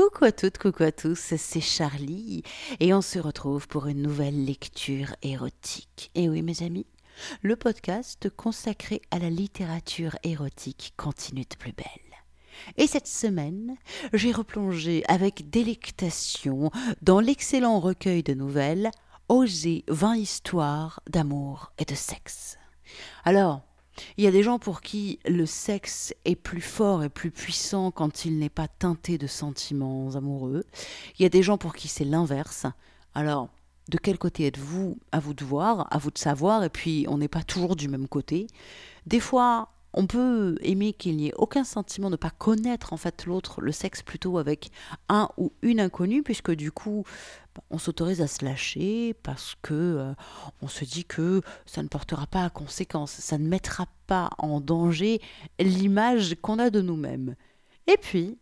Coucou à toutes, coucou à tous, c'est Charlie et on se retrouve pour une nouvelle lecture érotique. Et oui mes amis, le podcast consacré à la littérature érotique continue de plus belle. Et cette semaine, j'ai replongé avec délectation dans l'excellent recueil de nouvelles Oser 20 histoires d'amour et de sexe. Alors, il y a des gens pour qui le sexe est plus fort et plus puissant quand il n'est pas teinté de sentiments amoureux. Il y a des gens pour qui c'est l'inverse. Alors, de quel côté êtes-vous? À vous de voir, à vous de savoir, et puis on n'est pas toujours du même côté. Des fois, on peut aimer qu'il n'y ait aucun sentiment, ne pas connaître en fait l'autre, le sexe plutôt avec un ou une inconnue, puisque du coup, on s'autorise à se lâcher parce que euh, on se dit que ça ne portera pas à conséquence, ça ne mettra pas en danger l'image qu'on a de nous-mêmes. Et puis,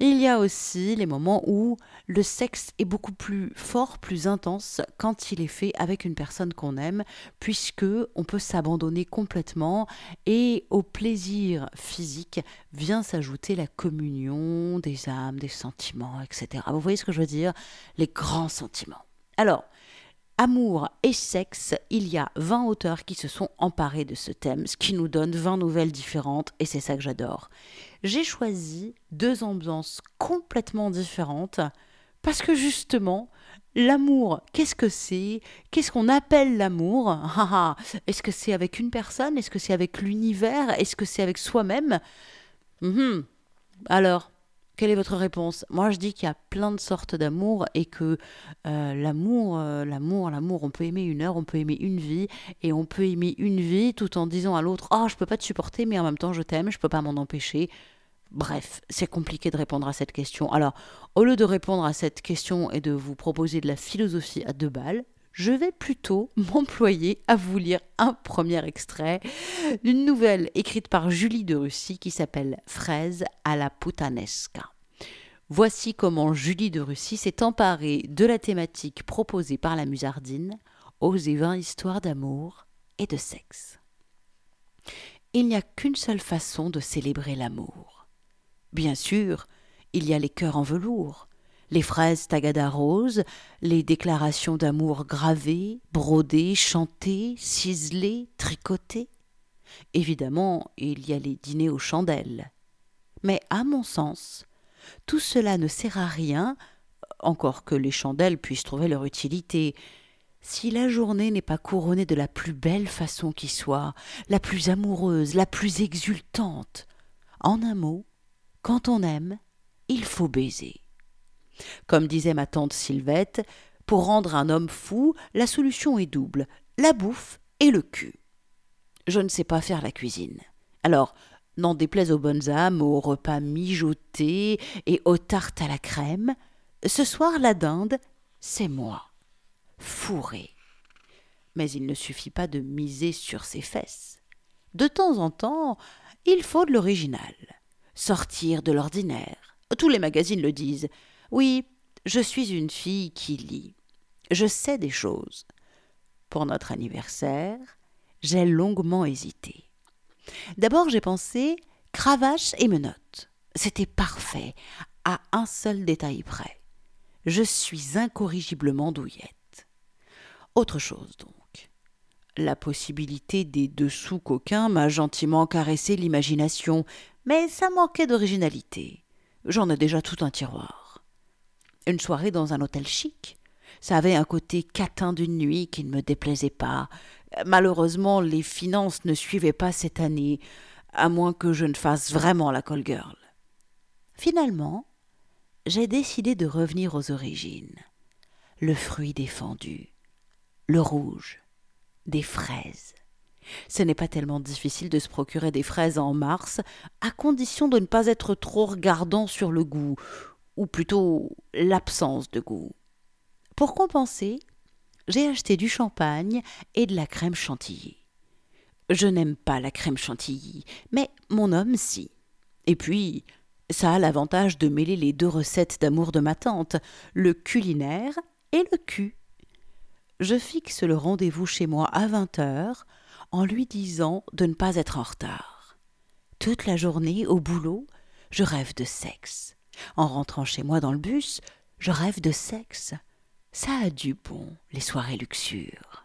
il y a aussi les moments où le sexe est beaucoup plus fort, plus intense quand il est fait avec une personne qu'on aime, puisque on peut s'abandonner complètement et au plaisir physique vient s'ajouter la communion des âmes, des sentiments, etc. Vous voyez ce que je veux dire? Les grands sentiments. Alors, Amour et sexe, il y a 20 auteurs qui se sont emparés de ce thème, ce qui nous donne 20 nouvelles différentes, et c'est ça que j'adore. J'ai choisi deux ambiances complètement différentes, parce que justement, l'amour, qu'est-ce que c'est? Qu'est-ce qu'on appelle l'amour? Est-ce que c'est avec une personne? Est-ce que c'est avec l'univers? Est-ce que c'est avec soi-même? Mhm. Alors, quelle est votre réponse? Moi, je dis qu'il y a plein de sortes d'amour et que euh, l'amour, euh, l'amour, l'amour, on peut aimer une heure, on peut aimer une vie et on peut aimer une vie tout en disant à l'autre "Ah, oh, je peux pas te supporter, mais en même temps, je t'aime, je peux pas m'en empêcher." Bref, c'est compliqué de répondre à cette question. Alors, au lieu de répondre à cette question et de vous proposer de la philosophie à deux balles, je vais plutôt m'employer à vous lire un premier extrait d'une nouvelle écrite par Julie de Russie qui s'appelle Fraise à la putanesca. Voici comment Julie de Russie s'est emparée de la thématique proposée par la musardine aux histoires d'amour et de sexe. Il n'y a qu'une seule façon de célébrer l'amour. Bien sûr, il y a les cœurs en velours, les fraises tagada roses, les déclarations d'amour gravées, brodées, chantées, ciselées, tricotées. Évidemment, il y a les dîners aux chandelles. Mais à mon sens, tout cela ne sert à rien, encore que les chandelles puissent trouver leur utilité, si la journée n'est pas couronnée de la plus belle façon qui soit, la plus amoureuse, la plus exultante. En un mot, quand on aime, il faut baiser. Comme disait ma tante Sylvette, pour rendre un homme fou, la solution est double la bouffe et le cul. Je ne sais pas faire la cuisine. Alors, n'en déplaise aux bonnes âmes, aux repas mijotés et aux tartes à la crème, ce soir la dinde, c'est moi. Fourré. Mais il ne suffit pas de miser sur ses fesses. De temps en temps, il faut de l'original. Sortir de l'ordinaire. Tous les magazines le disent. Oui, je suis une fille qui lit. Je sais des choses. Pour notre anniversaire, j'ai longuement hésité. D'abord, j'ai pensé cravache et menottes. C'était parfait, à un seul détail près. Je suis incorrigiblement douillette. Autre chose donc. La possibilité des dessous coquins m'a gentiment caressé l'imagination, mais ça manquait d'originalité. J'en ai déjà tout un tiroir une soirée dans un hôtel chic. Ça avait un côté catin d'une nuit qui ne me déplaisait pas. Malheureusement, les finances ne suivaient pas cette année, à moins que je ne fasse vraiment la call girl. Finalement, j'ai décidé de revenir aux origines. Le fruit défendu, le rouge, des fraises. Ce n'est pas tellement difficile de se procurer des fraises en mars, à condition de ne pas être trop regardant sur le goût, ou plutôt l'absence de goût. Pour compenser, j'ai acheté du champagne et de la crème chantilly. Je n'aime pas la crème chantilly, mais mon homme si. Et puis, ça a l'avantage de mêler les deux recettes d'amour de ma tante, le culinaire et le cul. Je fixe le rendez-vous chez moi à vingt heures en lui disant de ne pas être en retard. Toute la journée, au boulot, je rêve de sexe. En rentrant chez moi dans le bus, je rêve de sexe. Ça a du bon, les soirées luxures.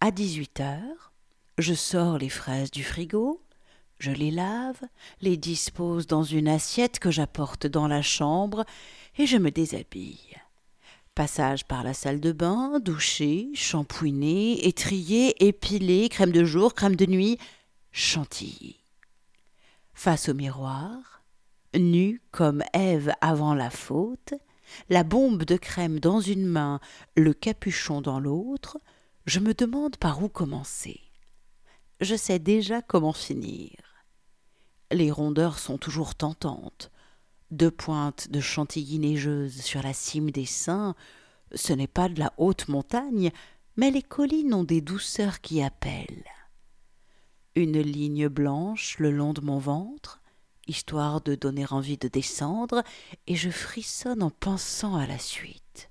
À dix-huit heures, je sors les fraises du frigo, je les lave, les dispose dans une assiette que j'apporte dans la chambre et je me déshabille. Passage par la salle de bain, doucher, shampouiner, étrier, épiler, crème de jour, crème de nuit, chantilly. Face au miroir, nu comme Ève avant la faute, la bombe de crème dans une main, le capuchon dans l'autre, je me demande par où commencer. Je sais déjà comment finir. Les rondeurs sont toujours tentantes. Deux pointes de chantilly neigeuse sur la cime des seins, ce n'est pas de la haute montagne, mais les collines ont des douceurs qui appellent. Une ligne blanche le long de mon ventre, histoire de donner envie de descendre, et je frissonne en pensant à la suite.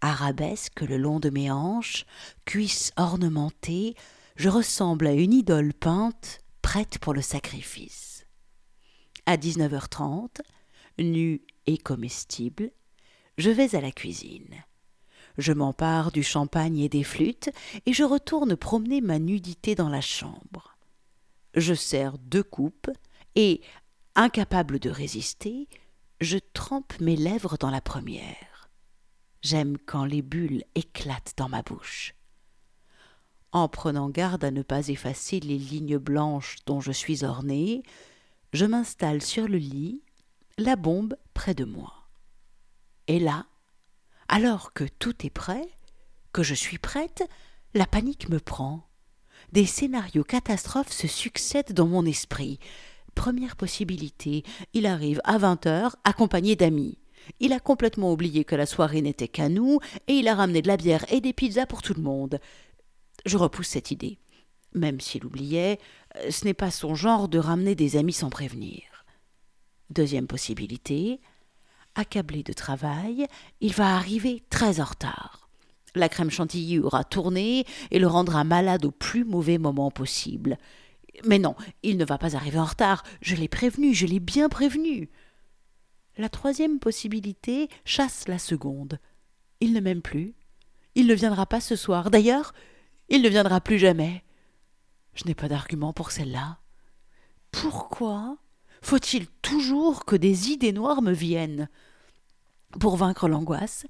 Arabesque le long de mes hanches, cuisses ornementées, je ressemble à une idole peinte, prête pour le sacrifice. À 19h30, nue et comestible, je vais à la cuisine. Je m'empare du champagne et des flûtes, et je retourne promener ma nudité dans la chambre. Je sers deux coupes, et, incapable de résister, je trempe mes lèvres dans la première. J'aime quand les bulles éclatent dans ma bouche. En prenant garde à ne pas effacer les lignes blanches dont je suis ornée, je m'installe sur le lit, la bombe près de moi. Et là, alors que tout est prêt, que je suis prête, la panique me prend. Des scénarios catastrophes se succèdent dans mon esprit. Première possibilité, il arrive à vingt heures accompagné d'amis. Il a complètement oublié que la soirée n'était qu'à nous, et il a ramené de la bière et des pizzas pour tout le monde. Je repousse cette idée. Même s'il oubliait, ce n'est pas son genre de ramener des amis sans prévenir. Deuxième possibilité, accablé de travail, il va arriver très en retard. La crème chantilly aura tourné et le rendra malade au plus mauvais moment possible. Mais non, il ne va pas arriver en retard. Je l'ai prévenu, je l'ai bien prévenu. La troisième possibilité chasse la seconde. Il ne m'aime plus. Il ne viendra pas ce soir. D'ailleurs, il ne viendra plus jamais. Je n'ai pas d'argument pour celle-là. Pourquoi faut-il toujours que des idées noires me viennent? Pour vaincre l'angoisse,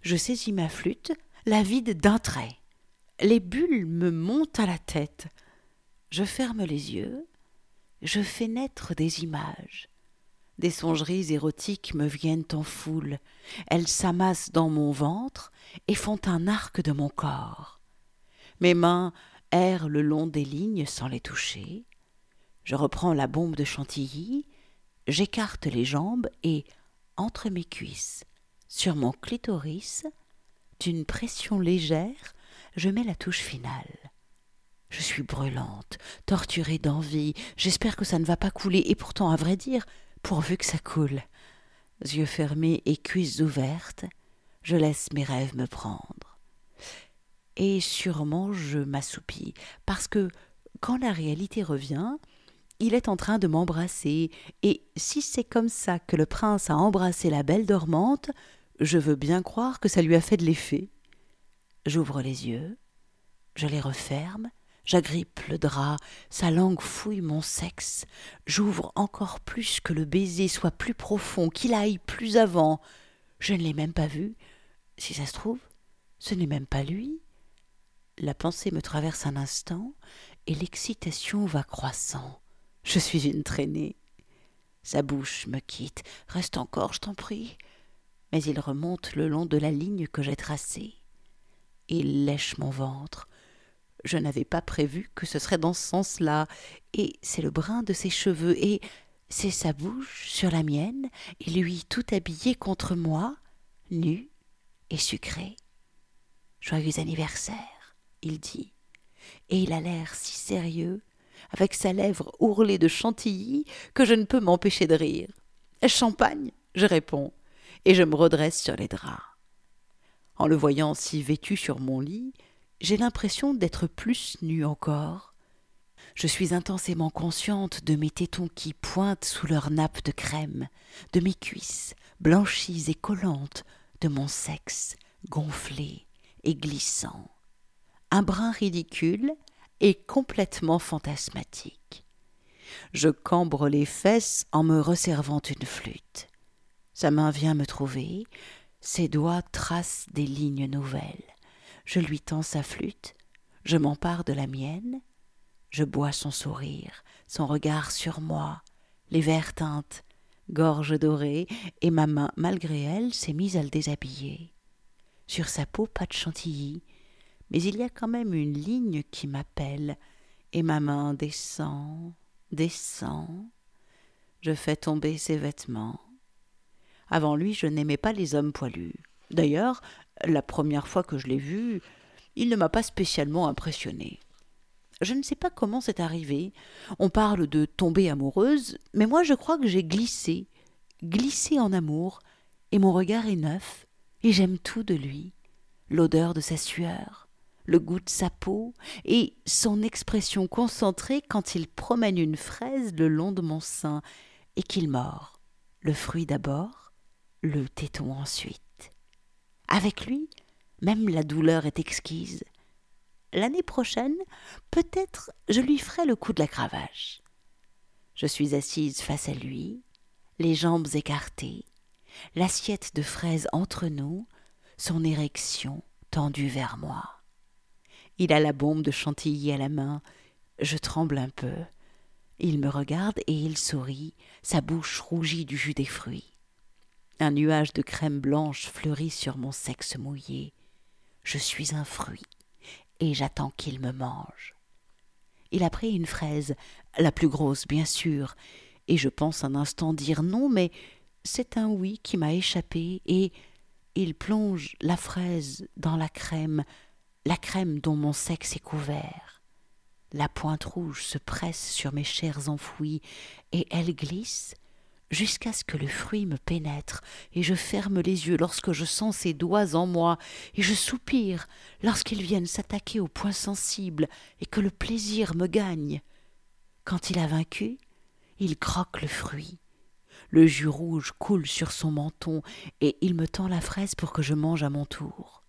je saisis ma flûte, la vide d'un trait. Les bulles me montent à la tête. Je ferme les yeux, je fais naître des images. Des songeries érotiques me viennent en foule, elles s'amassent dans mon ventre et font un arc de mon corps. Mes mains errent le long des lignes sans les toucher, je reprends la bombe de chantilly, j'écarte les jambes et, entre mes cuisses, sur mon clitoris, d'une pression légère, je mets la touche finale. Je suis brûlante, torturée d'envie, j'espère que ça ne va pas couler, et pourtant, à vrai dire, pourvu que ça coule. Yeux fermés et cuisses ouvertes, je laisse mes rêves me prendre. Et sûrement je m'assoupis, parce que, quand la réalité revient, il est en train de m'embrasser, et si c'est comme ça que le prince a embrassé la belle dormante, je veux bien croire que ça lui a fait de l'effet. J'ouvre les yeux, je les referme, j'agrippe le drap, sa langue fouille mon sexe, j'ouvre encore plus que le baiser soit plus profond, qu'il aille plus avant. Je ne l'ai même pas vu. Si ça se trouve, ce n'est même pas lui. La pensée me traverse un instant, et l'excitation va croissant. Je suis une traînée. Sa bouche me quitte. Reste encore, je t'en prie. Mais il remonte le long de la ligne que j'ai tracée. Il lèche mon ventre. Je n'avais pas prévu que ce serait dans ce sens-là. Et c'est le brin de ses cheveux, et c'est sa bouche sur la mienne, et lui tout habillé contre moi, nu et sucré. Joyeux anniversaire, il dit. Et il a l'air si sérieux avec sa lèvre ourlée de chantilly, que je ne peux m'empêcher de rire. Champagne je réponds, et je me redresse sur les draps. En le voyant si vêtu sur mon lit, j'ai l'impression d'être plus nu encore. Je suis intensément consciente de mes tétons qui pointent sous leur nappe de crème, de mes cuisses blanchies et collantes, de mon sexe gonflé et glissant. Un brin ridicule et complètement fantasmatique. Je cambre les fesses en me resservant une flûte. Sa main vient me trouver, ses doigts tracent des lignes nouvelles. Je lui tends sa flûte, je m'empare de la mienne, je bois son sourire, son regard sur moi, les verres teintes, gorge dorée, et ma main, malgré elle, s'est mise à le déshabiller. Sur sa peau, pas de chantilly, mais il y a quand même une ligne qui m'appelle, et ma main descend, descend. Je fais tomber ses vêtements. Avant lui, je n'aimais pas les hommes poilus. D'ailleurs, la première fois que je l'ai vu, il ne m'a pas spécialement impressionné. Je ne sais pas comment c'est arrivé. On parle de tomber amoureuse, mais moi je crois que j'ai glissé, glissé en amour, et mon regard est neuf, et j'aime tout de lui. L'odeur de sa sueur, le goût de sa peau, et son expression concentrée quand il promène une fraise le long de mon sein, et qu'il mord. Le fruit d'abord, le téton ensuite. Avec lui, même la douleur est exquise l'année prochaine, peut-être je lui ferai le coup de la cravache. Je suis assise face à lui, les jambes écartées, l'assiette de fraises entre nous, son érection tendue vers moi. Il a la bombe de chantilly à la main, je tremble un peu. Il me regarde et il sourit, sa bouche rougie du jus des fruits. Un nuage de crème blanche fleurit sur mon sexe mouillé. Je suis un fruit et j'attends qu'il me mange. Il a pris une fraise, la plus grosse bien sûr, et je pense un instant dire non, mais c'est un oui qui m'a échappé, et il plonge la fraise dans la crème, la crème dont mon sexe est couvert. La pointe rouge se presse sur mes chairs enfouies, et elle glisse, jusqu'à ce que le fruit me pénètre, et je ferme les yeux lorsque je sens ses doigts en moi, et je soupire lorsqu'ils viennent s'attaquer au point sensible, et que le plaisir me gagne. Quand il a vaincu, il croque le fruit. Le jus rouge coule sur son menton, et il me tend la fraise pour que je mange à mon tour.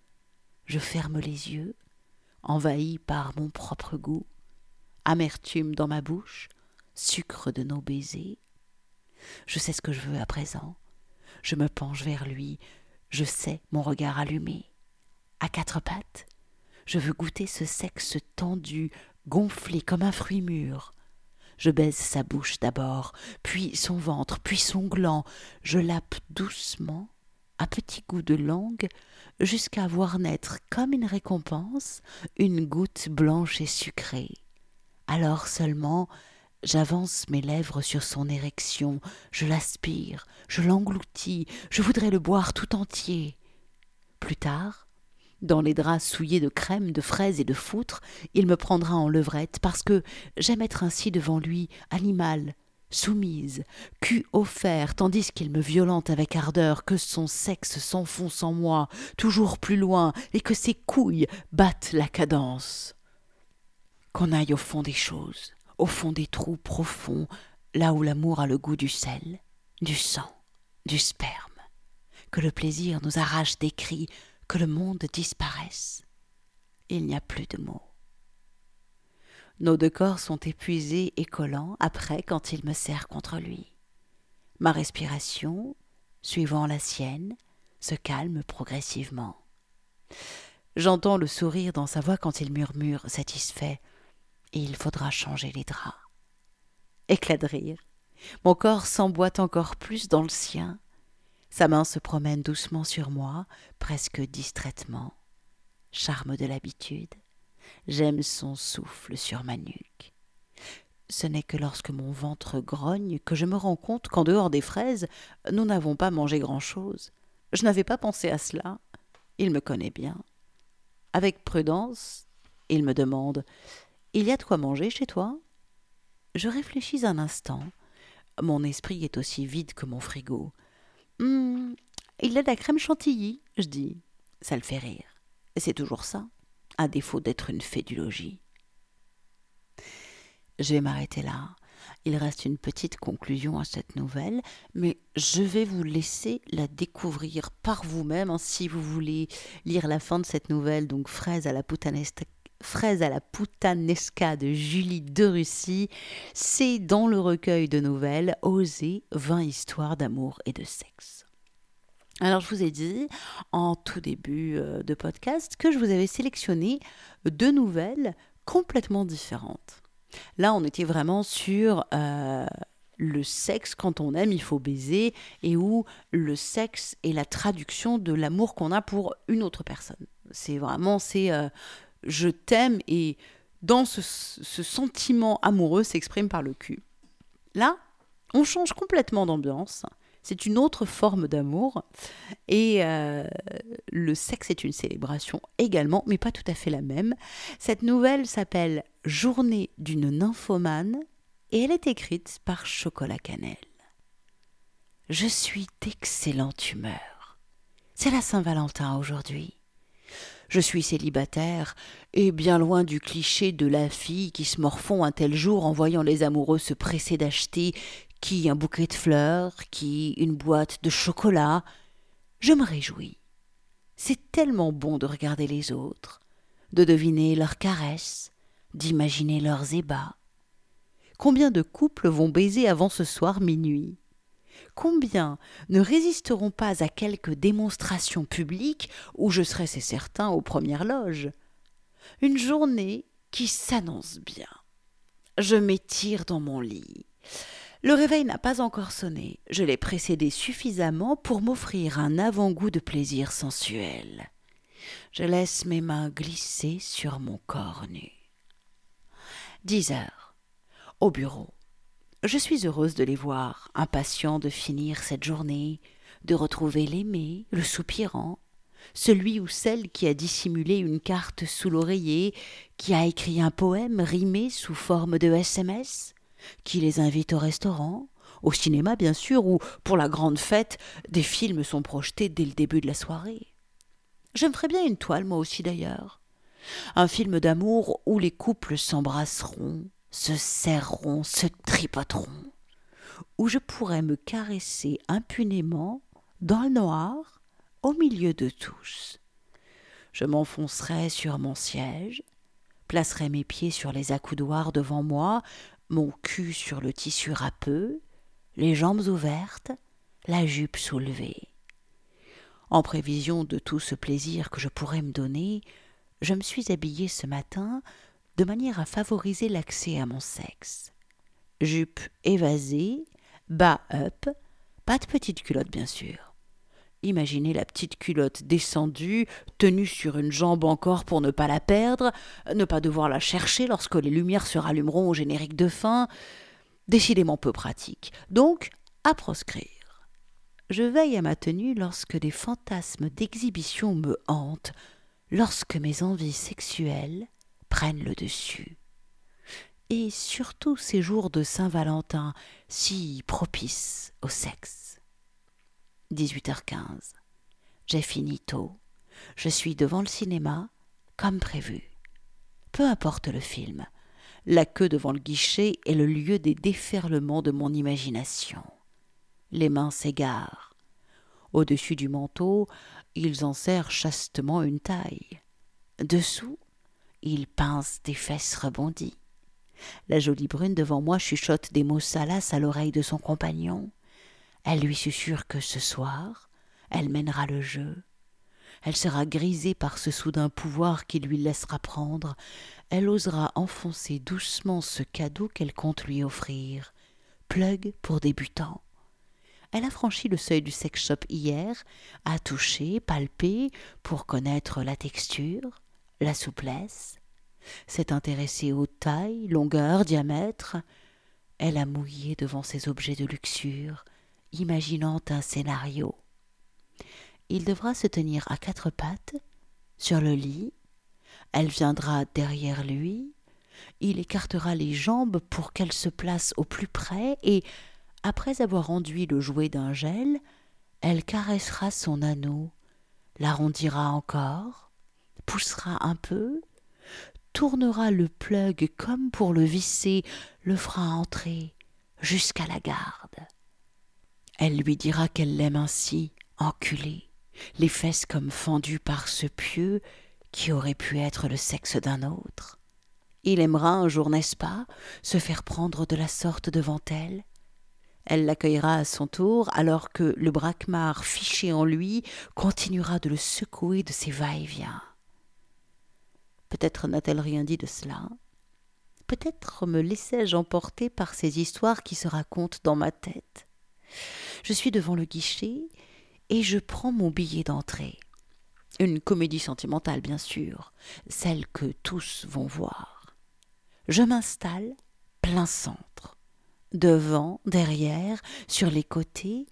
Je ferme les yeux, envahi par mon propre goût, amertume dans ma bouche, sucre de nos baisers, je sais ce que je veux à présent. Je me penche vers lui. Je sais mon regard allumé. À quatre pattes, je veux goûter ce sexe tendu, gonflé comme un fruit mûr. Je baise sa bouche d'abord, puis son ventre, puis son gland. Je lappe doucement, à petits goûts de langue, jusqu'à voir naître comme une récompense une goutte blanche et sucrée. Alors seulement J'avance mes lèvres sur son érection, je l'aspire, je l'engloutis, je voudrais le boire tout entier. Plus tard, dans les draps souillés de crème, de fraises et de foutre, il me prendra en levrette, parce que j'aime être ainsi devant lui, animal, soumise, cul offert, tandis qu'il me violente avec ardeur, que son sexe s'enfonce en moi, toujours plus loin, et que ses couilles battent la cadence. Qu'on aille au fond des choses au fond des trous profonds, là où l'amour a le goût du sel, du sang, du sperme, que le plaisir nous arrache des cris, que le monde disparaisse. Il n'y a plus de mots. Nos deux corps sont épuisés et collants après quand il me serre contre lui. Ma respiration, suivant la sienne, se calme progressivement. J'entends le sourire dans sa voix quand il murmure, satisfait il faudra changer les draps. Éclat de rire. Mon corps s'emboîte encore plus dans le sien. Sa main se promène doucement sur moi, presque distraitement. Charme de l'habitude. J'aime son souffle sur ma nuque. Ce n'est que lorsque mon ventre grogne que je me rends compte qu'en dehors des fraises, nous n'avons pas mangé grand-chose. Je n'avais pas pensé à cela. Il me connaît bien. Avec prudence, il me demande il y a de quoi manger chez toi? Je réfléchis un instant. Mon esprit est aussi vide que mon frigo. Hum, il a de la crème chantilly, je dis. Ça le fait rire. C'est toujours ça, à défaut d'être une fée du logis. je vais m'arrêter là. Il reste une petite conclusion à cette nouvelle, mais je vais vous laisser la découvrir par vous-même hein, si vous voulez lire la fin de cette nouvelle, donc Fraise à la putanesca, Fraise à la putanesca de Julie de Russie. C'est dans le recueil de nouvelles Oser 20 histoires d'amour et de sexe. Alors je vous ai dit en tout début euh, de podcast que je vous avais sélectionné deux nouvelles complètement différentes. Là, on était vraiment sur euh, le sexe, quand on aime, il faut baiser, et où le sexe est la traduction de l'amour qu'on a pour une autre personne. C'est vraiment, c'est euh, je t'aime, et dans ce, sentiment amoureux s'exprime par le cul. Là, on change complètement d'ambiance. C'est une autre forme d'amour. Et euh, le sexe est une célébration également, mais pas tout à fait la même. Cette nouvelle s'appelle Journée d'une nymphomane et elle est écrite par Chocolat Cannelle. Je suis d'excellente humeur. C'est la Saint-Valentin aujourd'hui. Je suis célibataire et bien loin du cliché de la fille qui se morfond un tel jour en voyant les amoureux se presser d'acheter qui un bouquet de fleurs, qui une boîte de chocolat. Je me réjouis. C'est tellement bon de regarder les autres, de deviner leurs caresses, d'imaginer leurs ébats. Combien de couples vont baiser avant ce soir minuit? Combien ne résisteront pas à quelques démonstrations publiques où je serai, c'est certain, aux premières loges? Une journée qui s'annonce bien. Je m'étire dans mon lit. Le réveil n'a pas encore sonné. Je l'ai précédé suffisamment pour m'offrir un avant-goût de plaisir sensuel. Je laisse mes mains glisser sur mon corps nu. Dix heures. Au bureau. Je suis heureuse de les voir, impatient de finir cette journée, de retrouver l'aimé, le soupirant, celui ou celle qui a dissimulé une carte sous l'oreiller, qui a écrit un poème rimé sous forme de SMS, qui les invite au restaurant, au cinéma bien sûr, où, pour la grande fête, des films sont projetés dès le début de la soirée. Je me bien une toile, moi aussi d'ailleurs. Un film d'amour où les couples s'embrasseront, se serreront, se tripoteront, où je pourrais me caresser impunément, dans le noir, au milieu de tous. Je m'enfoncerai sur mon siège, placerai mes pieds sur les accoudoirs devant moi, mon cul sur le tissu râpeux, les jambes ouvertes, la jupe soulevée. En prévision de tout ce plaisir que je pourrais me donner, je me suis habillée ce matin de manière à favoriser l'accès à mon sexe. Jupe évasée, bas up, pas de petite culotte bien sûr. Imaginez la petite culotte descendue, tenue sur une jambe encore pour ne pas la perdre, ne pas devoir la chercher lorsque les lumières se rallumeront au générique de fin. Décidément peu pratique. Donc, à proscrire. Je veille à ma tenue lorsque des fantasmes d'exhibition me hantent, lorsque mes envies sexuelles prennent le dessus. Et surtout ces jours de Saint-Valentin si propices au sexe. 18h15. J'ai fini tôt. Je suis devant le cinéma, comme prévu. Peu importe le film, la queue devant le guichet est le lieu des déferlements de mon imagination. Les mains s'égarent. Au-dessus du manteau, ils en serrent chastement une taille. Dessous, ils pincent des fesses rebondies. La jolie brune devant moi chuchote des mots salaces à l'oreille de son compagnon. Elle lui susurre que ce soir, elle mènera le jeu. Elle sera grisée par ce soudain pouvoir qui lui laissera prendre. Elle osera enfoncer doucement ce cadeau qu'elle compte lui offrir. Plug pour débutants. Elle a franchi le seuil du sex shop hier, a touché, palpé, pour connaître la texture, la souplesse, s'est intéressée aux tailles, longueurs, diamètres. Elle a mouillé devant ces objets de luxure, imaginant un scénario. Il devra se tenir à quatre pattes, sur le lit, elle viendra derrière lui, il écartera les jambes pour qu'elle se place au plus près, et, après avoir enduit le jouet d'un gel, elle caressera son anneau, l'arrondira encore, poussera un peu, tournera le plug comme pour le visser, le fera entrer jusqu'à la garde. Elle lui dira qu'elle l'aime ainsi, enculée, les fesses comme fendues par ce pieu qui aurait pu être le sexe d'un autre. Il aimera un jour, n'est-ce pas, se faire prendre de la sorte devant elle. Elle l'accueillera à son tour, alors que le braquemar fiché en lui continuera de le secouer de ses va-et-vient. Peut-être n'a-t-elle rien dit de cela. Peut-être me laissai-je emporter par ces histoires qui se racontent dans ma tête. Je suis devant le guichet et je prends mon billet d'entrée. Une comédie sentimentale, bien sûr, celle que tous vont voir je m'installe plein centre. Devant, derrière, sur les côtés,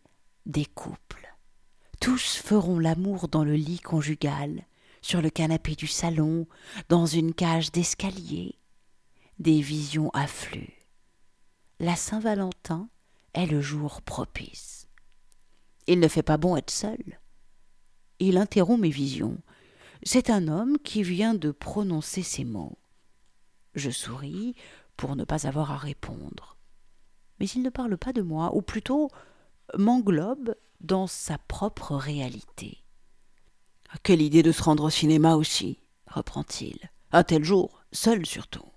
des couples. Tous feront l'amour dans le lit conjugal, sur le canapé du salon, dans une cage d'escalier. Des visions affluent. La Saint-Valentin est le jour propice. Il ne fait pas bon être seul. Il interrompt mes visions. C'est un homme qui vient de prononcer ces mots. Je souris pour ne pas avoir à répondre. Mais il ne parle pas de moi, ou plutôt m'englobe dans sa propre réalité. Quelle idée de se rendre au cinéma aussi, reprend-il. Un tel jour, seul surtout.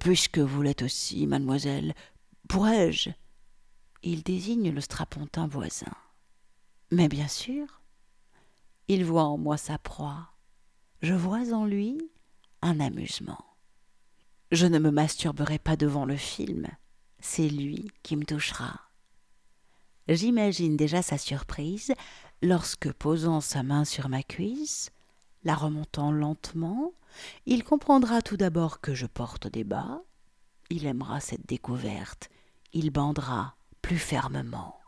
Puisque vous l'êtes aussi, mademoiselle, pourrais-je? Il désigne le strapontin voisin. Mais bien sûr, il voit en moi sa proie. Je vois en lui un amusement. Je ne me masturberai pas devant le film, c'est lui qui me touchera. J'imagine déjà sa surprise lorsque, posant sa main sur ma cuisse, la remontant lentement, il comprendra tout d'abord que je porte des bas, il aimera cette découverte, il bandera plus fermement.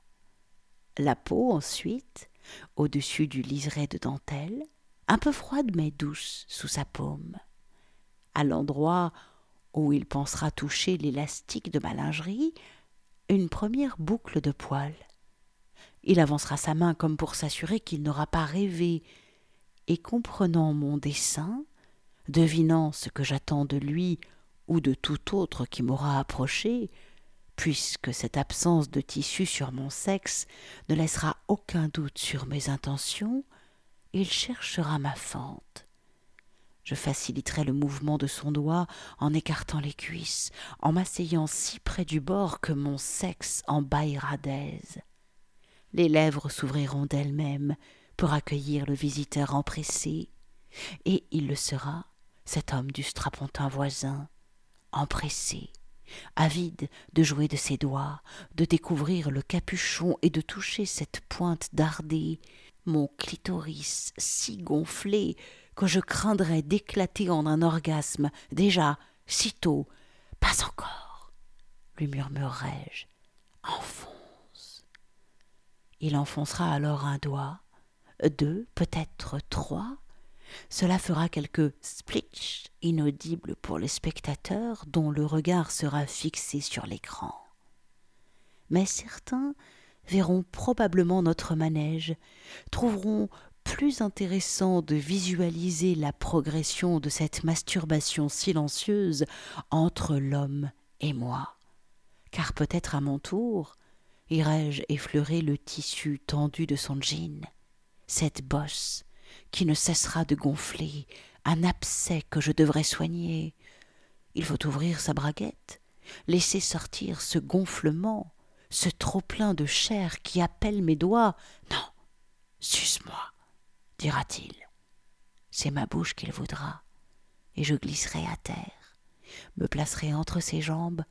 La peau ensuite, au-dessus du liseré de dentelle, un peu froide mais douce sous sa paume à l'endroit où il pensera toucher l'élastique de ma lingerie, une première boucle de poils. Il avancera sa main comme pour s'assurer qu'il n'aura pas rêvé, et comprenant mon dessein, devinant ce que j'attends de lui ou de tout autre qui m'aura approché, puisque cette absence de tissu sur mon sexe ne laissera aucun doute sur mes intentions, il cherchera ma fente. Je faciliterai le mouvement de son doigt en écartant les cuisses, en m'asseyant si près du bord que mon sexe en baillera d'aise. Les lèvres s'ouvriront d'elles-mêmes pour accueillir le visiteur empressé, et il le sera, cet homme du strapontin voisin, empressé, avide de jouer de ses doigts, de découvrir le capuchon et de toucher cette pointe dardée, mon clitoris si gonflé que je craindrais d'éclater en un orgasme, déjà, sitôt. Pas encore, lui murmurerai-je. Enfonce. Il enfoncera alors un doigt, deux, peut-être trois. Cela fera quelques splitch inaudibles pour les spectateurs dont le regard sera fixé sur l'écran. Mais certains verront probablement notre manège, trouveront plus intéressant de visualiser la progression de cette masturbation silencieuse entre l'homme et moi. Car peut-être à mon tour irai-je effleurer le tissu tendu de son jean, cette bosse qui ne cessera de gonfler, un abcès que je devrais soigner. Il faut ouvrir sa braguette, laisser sortir ce gonflement, ce trop-plein de chair qui appelle mes doigts. Non, suce-moi dira-t-il. C'est ma bouche qu'il voudra, et je glisserai à terre, me placerai entre ses jambes,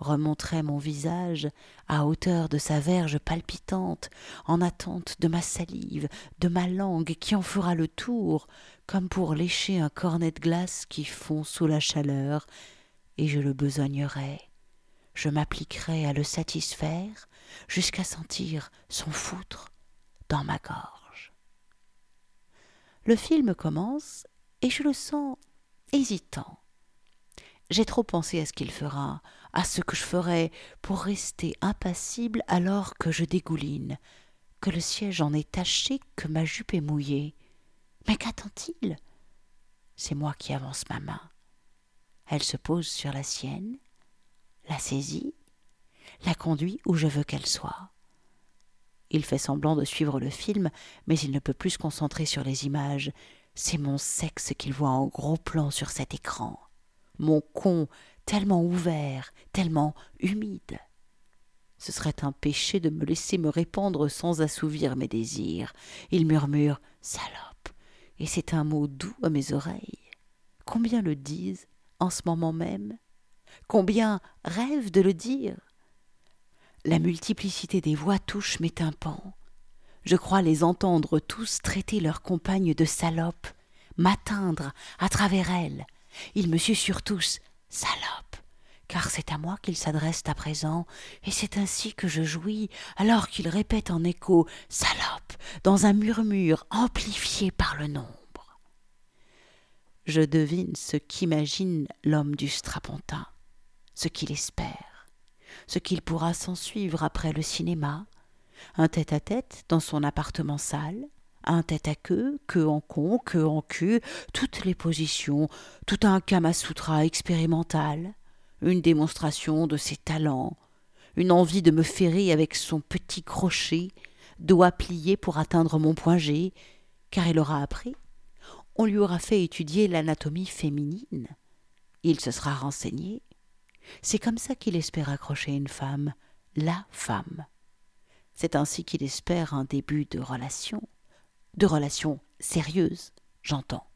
remonterai mon visage à hauteur de sa verge palpitante, en attente de ma salive, de ma langue qui en fera le tour, comme pour lécher un cornet de glace qui fond sous la chaleur, et je le besognerai. Je m'appliquerai à le satisfaire jusqu'à sentir son foutre dans ma gorge. Le film commence et je le sens hésitant. J'ai trop pensé à ce qu'il fera, à ce que je ferai pour rester impassible alors que je dégouline, que le siège en est taché, que ma jupe est mouillée. Mais qu'attend-il? C'est moi qui avance ma main. Elle se pose sur la sienne, la saisit, la conduit où je veux qu'elle soit. Il fait semblant de suivre le film, mais il ne peut plus se concentrer sur les images. C'est mon sexe qu'il voit en gros plan sur cet écran. Mon con tellement ouvert, tellement humide. Ce serait un péché de me laisser me répandre sans assouvir mes désirs. Il murmure Salope, et c'est un mot doux à mes oreilles. Combien le disent en ce moment même? Combien rêvent de le dire? La multiplicité des voix touche mes tympans. Je crois les entendre tous traiter leur compagne de salope, m'atteindre à travers elle. Ils me susurrent tous Salope car c'est à moi qu'ils s'adressent à présent, et c'est ainsi que je jouis, alors qu'ils répètent en écho Salope dans un murmure amplifié par le nombre. Je devine ce qu'imagine l'homme du strapontin, ce qu'il espère, ce qu'il pourra s'en suivre après le cinéma, un tête-à-tête dans son appartement sale, un tête à queue, queue en con, queue en cul, toutes les positions, tout un kamasutra expérimental, une démonstration de ses talents, une envie de me ferrer avec son petit crochet, doigt plié pour atteindre mon point G, car il aura appris. On lui aura fait étudier l'anatomie féminine. Il se sera renseigné. C'est comme ça qu'il espère accrocher une femme, la femme. C'est ainsi qu'il espère un début de relation, de relation sérieuse, j'entends.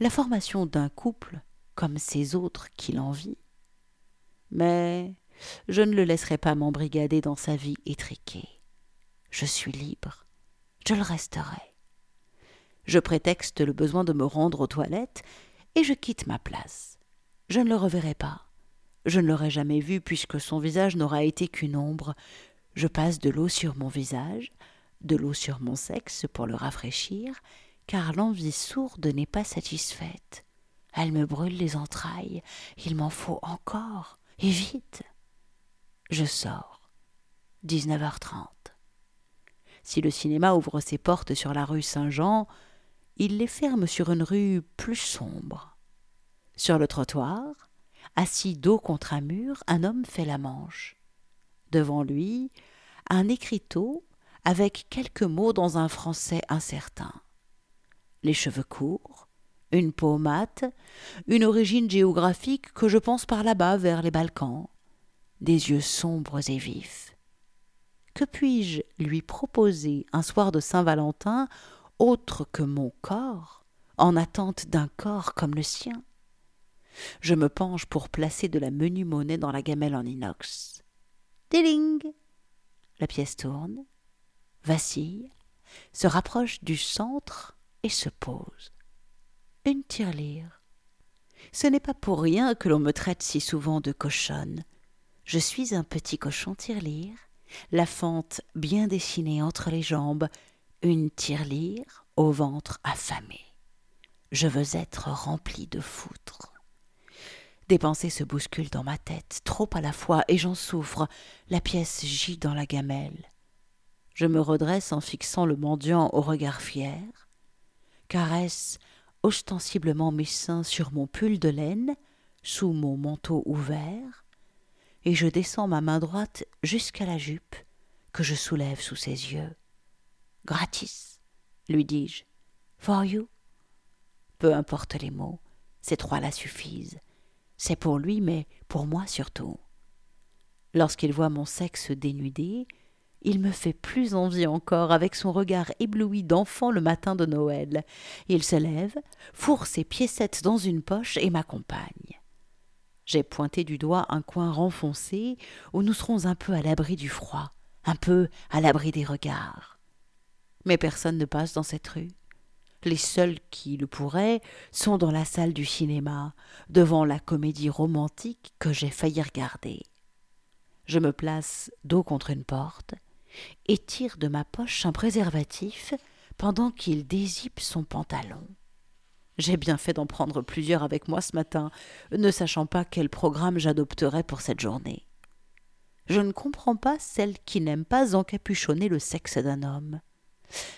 La formation d'un couple, comme ces autres qu'il envie. Mais je ne le laisserai pas m'embrigader dans sa vie étriquée. Je suis libre, je le resterai. Je prétexte le besoin de me rendre aux toilettes et je quitte ma place. Je ne le reverrai pas. Je ne l'aurai jamais vu puisque son visage n'aura été qu'une ombre. Je passe de l'eau sur mon visage, de l'eau sur mon sexe pour le rafraîchir, car l'envie sourde n'est pas satisfaite. Elle me brûle les entrailles. Il m'en faut encore. Et vite. Je sors. 19h30. Si le cinéma ouvre ses portes sur la rue Saint-Jean, il les ferme sur une rue plus sombre. Sur le trottoir, assis dos contre un mur, un homme fait la manche. Devant lui, un écriteau avec quelques mots dans un français incertain. Les cheveux courts, une peau mate, une origine géographique que je pense par là-bas vers les Balkans, des yeux sombres et vifs. Que puis-je lui proposer un soir de Saint-Valentin autre que mon corps, en attente d'un corps comme le sien? Je me penche pour placer de la menue monnaie dans la gamelle en inox. Déling La pièce tourne, vacille, se rapproche du centre et se pose une tirelire. Ce n'est pas pour rien que l'on me traite si souvent de cochonne. Je suis un petit cochon tirelire, la fente bien dessinée entre les jambes, une tirelire au ventre affamé. Je veux être rempli de foutre. Des pensées se bousculent dans ma tête, trop à la fois, et j'en souffre. La pièce gît dans la gamelle. Je me redresse en fixant le mendiant au regard fier, caresse ostensiblement mes seins sur mon pull de laine, sous mon manteau ouvert, et je descends ma main droite jusqu'à la jupe que je soulève sous ses yeux. Gratis, lui dis-je. For you. Peu importe les mots, ces trois-là suffisent. C'est pour lui, mais pour moi surtout. Lorsqu'il voit mon sexe dénudé, il me fait plus envie encore avec son regard ébloui d'enfant le matin de Noël. Il se lève, fourre ses piécettes dans une poche et m'accompagne. J'ai pointé du doigt un coin renfoncé où nous serons un peu à l'abri du froid, un peu à l'abri des regards. Mais personne ne passe dans cette rue. Les seuls qui le pourraient sont dans la salle du cinéma, devant la comédie romantique que j'ai failli regarder. Je me place dos contre une porte, et tire de ma poche un préservatif pendant qu'il dézippe son pantalon. J'ai bien fait d'en prendre plusieurs avec moi ce matin, ne sachant pas quel programme j'adopterais pour cette journée. Je ne comprends pas celle qui n'aime pas encapuchonner le sexe d'un homme.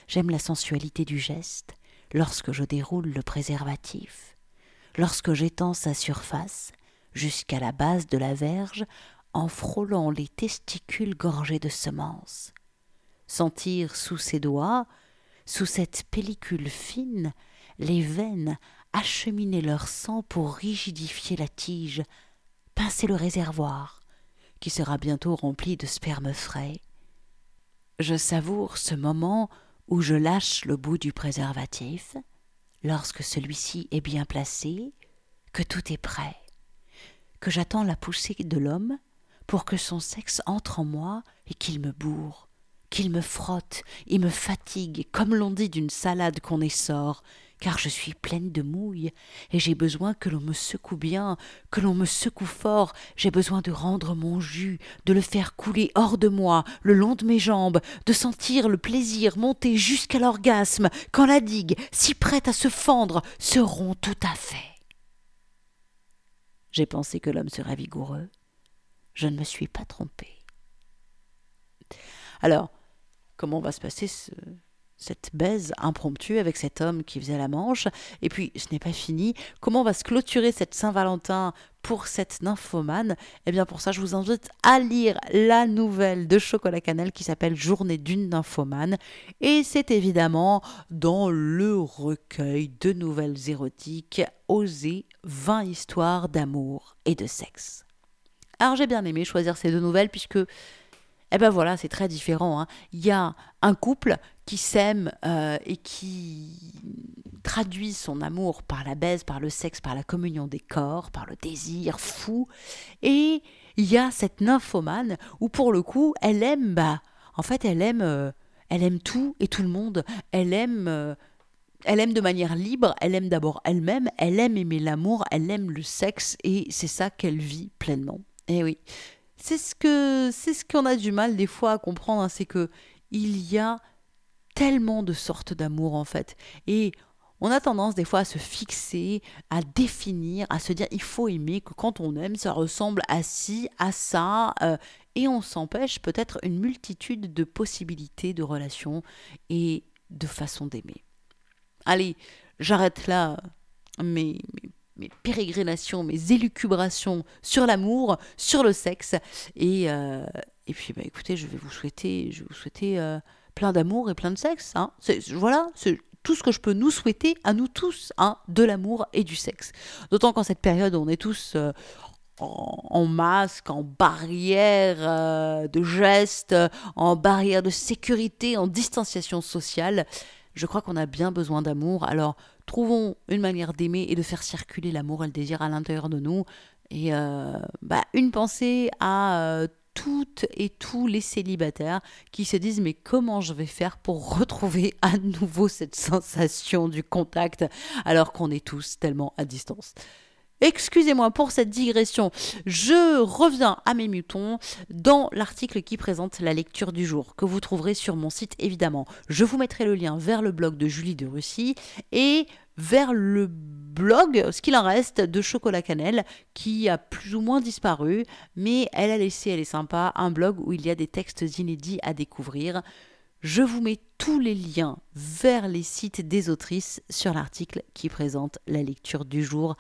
J'aime la sensualité du geste, lorsque je déroule le préservatif, lorsque j'étends sa surface jusqu'à la base de la verge en frôlant les testicules gorgés de semences, sentir sous ses doigts, sous cette pellicule fine, les veines acheminer leur sang pour rigidifier la tige, pincer le réservoir, qui sera bientôt rempli de sperme frais. Je savoure ce moment où je lâche le bout du préservatif, lorsque celui-ci est bien placé, que tout est prêt, que j'attends la poussée de l'homme pour que son sexe entre en moi et qu'il me bourre, qu'il me frotte et me fatigue, comme l'on dit d'une salade qu'on essore, car je suis pleine de mouille, et j'ai besoin que l'on me secoue bien, que l'on me secoue fort, j'ai besoin de rendre mon jus, de le faire couler hors de moi, le long de mes jambes, de sentir le plaisir monter jusqu'à l'orgasme, quand la digue, si prête à se fendre, se rompt tout à fait. J'ai pensé que l'homme serait vigoureux. Je ne me suis pas trompée. Alors, comment va se passer ce, cette baise impromptue avec cet homme qui faisait la manche? Et puis, ce n'est pas fini. Comment va se clôturer cette Saint-Valentin pour cette nymphomane? Eh bien, pour ça, je vous invite à lire la nouvelle de Chocolat Cannelle qui s'appelle Journée d'une nymphomane. Et c'est évidemment dans le recueil de nouvelles érotiques Oser 20 histoires d'amour et de sexe. Alors, j'ai bien aimé choisir ces deux nouvelles puisque eh ben voilà, c'est très différent. Hein. Il y a un couple qui s'aime euh, et qui traduit son amour par la baise, par le sexe, par la communion des corps, par le désir fou. Et il y a cette nymphomane où pour le coup, elle aime, bah, en fait, elle aime, euh, elle aime tout et tout le monde. Elle aime. Euh, elle aime de manière libre, elle aime d'abord elle-même, elle aime aimer l'amour, elle aime le sexe et c'est ça qu'elle vit pleinement. Eh oui, c'est ce que c'est ce qu'on a du mal des fois à comprendre, hein, c'est que il y a tellement de sortes d'amour en fait, et on a tendance des fois à se fixer, à définir, à se dire il faut aimer que quand on aime, ça ressemble à ci, à ça, euh, et on s'empêche peut-être une multitude de possibilités de relations et de façons d'aimer. Allez, j'arrête là mes, mes mes pérégrinations, mes élucubrations sur l'amour, sur le sexe. Et, euh, et puis, bah, écoutez, je vais vous souhaiter, je vous souhaiter euh, plein d'amour et plein de sexe. Hein. Voilà, c'est tout ce que je peux nous souhaiter à nous tous, hein, de l'amour et du sexe. D'autant qu'en cette période, on est tous euh, en, masque, en barrière de gestes, en barrière de sécurité, en distanciation sociale. Je crois qu'on a bien besoin d'amour. Alors, trouvons une manière d'aimer et de faire circuler l'amour et le désir à l'intérieur de nous. Et euh, bah, une pensée à euh, toutes et tous les célibataires qui se disent mais comment je vais faire pour retrouver à nouveau cette sensation du contact alors qu'on est tous tellement à distance. Excusez-moi pour cette digression. Je reviens à mes moutons dans l'article qui présente la lecture du jour, que vous trouverez sur mon site évidemment. Je vous mettrai le lien vers le blog de Julie de Russie et vers le blog, ce qu'il en reste, de Chocolat Cannelle, qui a plus ou moins disparu, mais elle a laissé, elle est sympa, un blog où il y a des textes inédits à découvrir. Je vous mets tous les liens vers les sites des autrices sur l'article qui présente la lecture du jour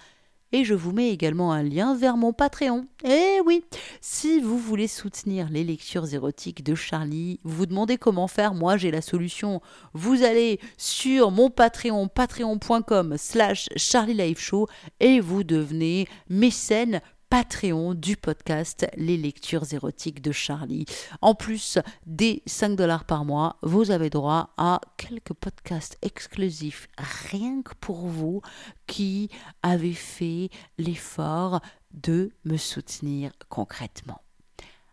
et je vous mets également un lien vers mon Patreon. Eh oui, si vous voulez soutenir les lectures érotiques de Charlie, vous vous demandez comment faire, moi j'ai la solution. Vous allez sur mon Patreon, patreon.com slash Charlie Show et vous devenez mécène Patreon du podcast Les lectures érotiques de Charlie. En plus des 5 dollars par mois, vous avez droit à quelques podcasts exclusifs rien que pour vous qui avez fait l'effort de me soutenir concrètement.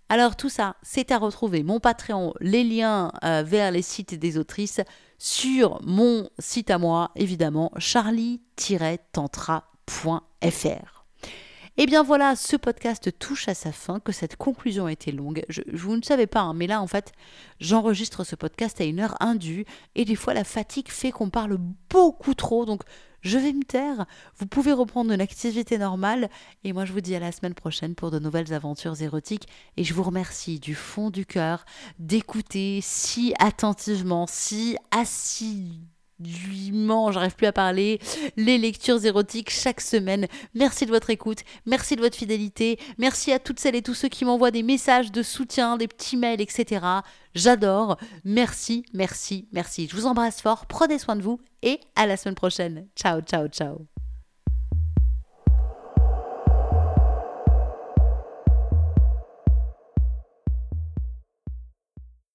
Alors tout ça, c'est à retrouver mon Patreon, les liens euh, vers les sites des autrices sur mon site à moi, évidemment, charlie-tantra.fr. Eh bien voilà, ce podcast touche à sa fin, que cette conclusion a été longue. Vous ne savez pas, hein, mais là en fait, j'enregistre ce podcast à une heure indue et des fois la fatigue fait qu'on parle beaucoup trop, donc je vais me taire. Vous pouvez reprendre une activité normale et moi je vous dis à la semaine prochaine pour de nouvelles aventures érotiques et je vous remercie du fond du cœur d'écouter si attentivement, si assis j'arrive plus à parler, les lectures érotiques chaque semaine. Merci de votre écoute, merci de votre fidélité, merci à toutes celles et tous ceux qui m'envoient des messages de soutien, des petits mails, etc. J'adore. Merci, merci, merci. Je vous embrasse fort, prenez soin de vous et à la semaine prochaine. Ciao, ciao, ciao.